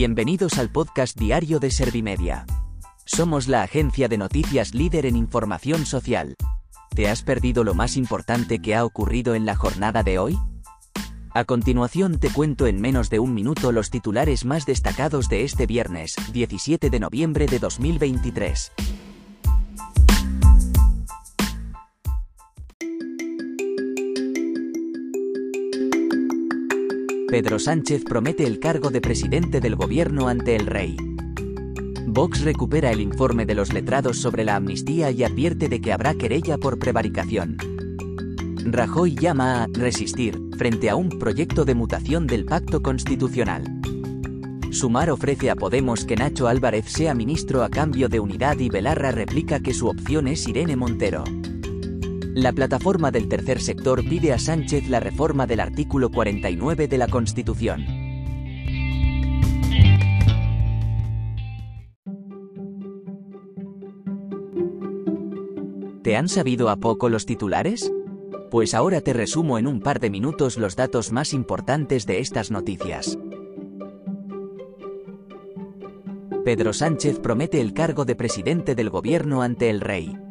Bienvenidos al podcast diario de Servimedia. Somos la agencia de noticias líder en información social. ¿Te has perdido lo más importante que ha ocurrido en la jornada de hoy? A continuación te cuento en menos de un minuto los titulares más destacados de este viernes, 17 de noviembre de 2023. Pedro Sánchez promete el cargo de presidente del gobierno ante el rey. Vox recupera el informe de los letrados sobre la amnistía y advierte de que habrá querella por prevaricación. Rajoy llama a resistir frente a un proyecto de mutación del pacto constitucional. Sumar ofrece a Podemos que Nacho Álvarez sea ministro a cambio de unidad y Belarra replica que su opción es Irene Montero. La plataforma del tercer sector pide a Sánchez la reforma del artículo 49 de la Constitución. ¿Te han sabido a poco los titulares? Pues ahora te resumo en un par de minutos los datos más importantes de estas noticias. Pedro Sánchez promete el cargo de presidente del gobierno ante el rey.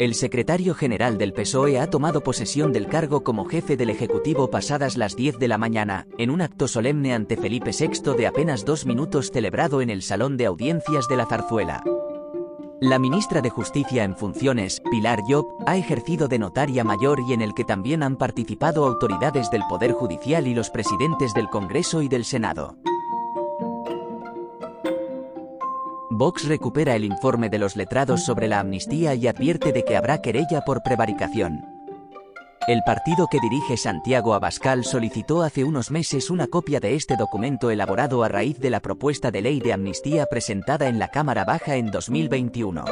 El secretario general del PSOE ha tomado posesión del cargo como jefe del Ejecutivo pasadas las 10 de la mañana, en un acto solemne ante Felipe VI de apenas dos minutos celebrado en el Salón de Audiencias de la Zarzuela. La ministra de Justicia en funciones, Pilar Job, ha ejercido de notaria mayor y en el que también han participado autoridades del Poder Judicial y los presidentes del Congreso y del Senado. Vox recupera el informe de los letrados sobre la amnistía y advierte de que habrá querella por prevaricación. El partido que dirige Santiago Abascal solicitó hace unos meses una copia de este documento elaborado a raíz de la propuesta de ley de amnistía presentada en la Cámara Baja en 2021.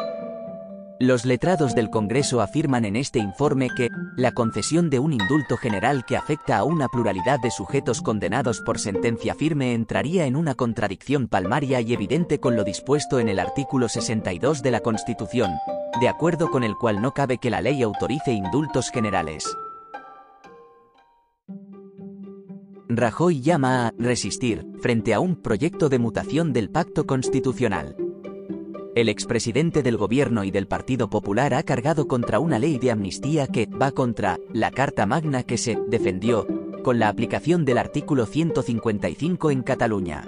Los letrados del Congreso afirman en este informe que, la concesión de un indulto general que afecta a una pluralidad de sujetos condenados por sentencia firme entraría en una contradicción palmaria y evidente con lo dispuesto en el artículo 62 de la Constitución, de acuerdo con el cual no cabe que la ley autorice indultos generales. Rajoy llama a resistir frente a un proyecto de mutación del pacto constitucional. El expresidente del gobierno y del Partido Popular ha cargado contra una ley de amnistía que va contra la Carta Magna que se defendió con la aplicación del artículo 155 en Cataluña.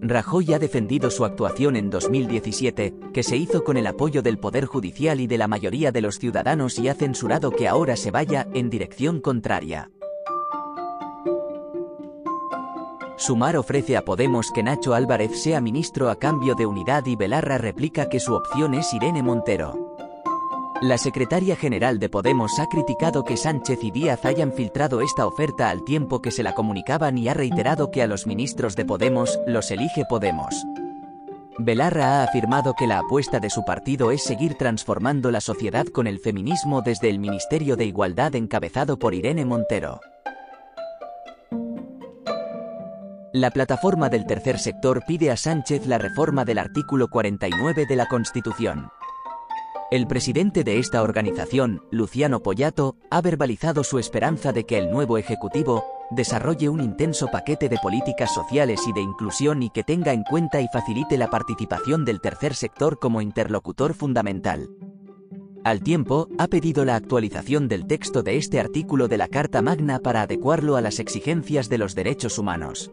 Rajoy ha defendido su actuación en 2017, que se hizo con el apoyo del Poder Judicial y de la mayoría de los ciudadanos y ha censurado que ahora se vaya en dirección contraria. Sumar ofrece a Podemos que Nacho Álvarez sea ministro a cambio de unidad y Belarra replica que su opción es Irene Montero. La secretaria general de Podemos ha criticado que Sánchez y Díaz hayan filtrado esta oferta al tiempo que se la comunicaban y ha reiterado que a los ministros de Podemos los elige Podemos. Belarra ha afirmado que la apuesta de su partido es seguir transformando la sociedad con el feminismo desde el Ministerio de Igualdad encabezado por Irene Montero. La plataforma del tercer sector pide a Sánchez la reforma del artículo 49 de la Constitución. El presidente de esta organización, Luciano Pollato, ha verbalizado su esperanza de que el nuevo Ejecutivo desarrolle un intenso paquete de políticas sociales y de inclusión y que tenga en cuenta y facilite la participación del tercer sector como interlocutor fundamental. Al tiempo, ha pedido la actualización del texto de este artículo de la Carta Magna para adecuarlo a las exigencias de los derechos humanos.